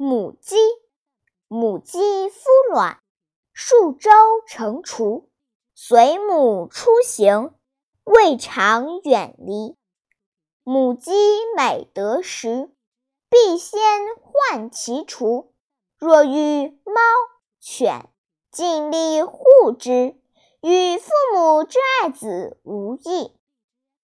母鸡，母鸡孵卵，数周成雏，随母出行，未尝远离。母鸡每得食，必先唤其雏。若遇猫犬，尽力护之，与父母之爱子无异。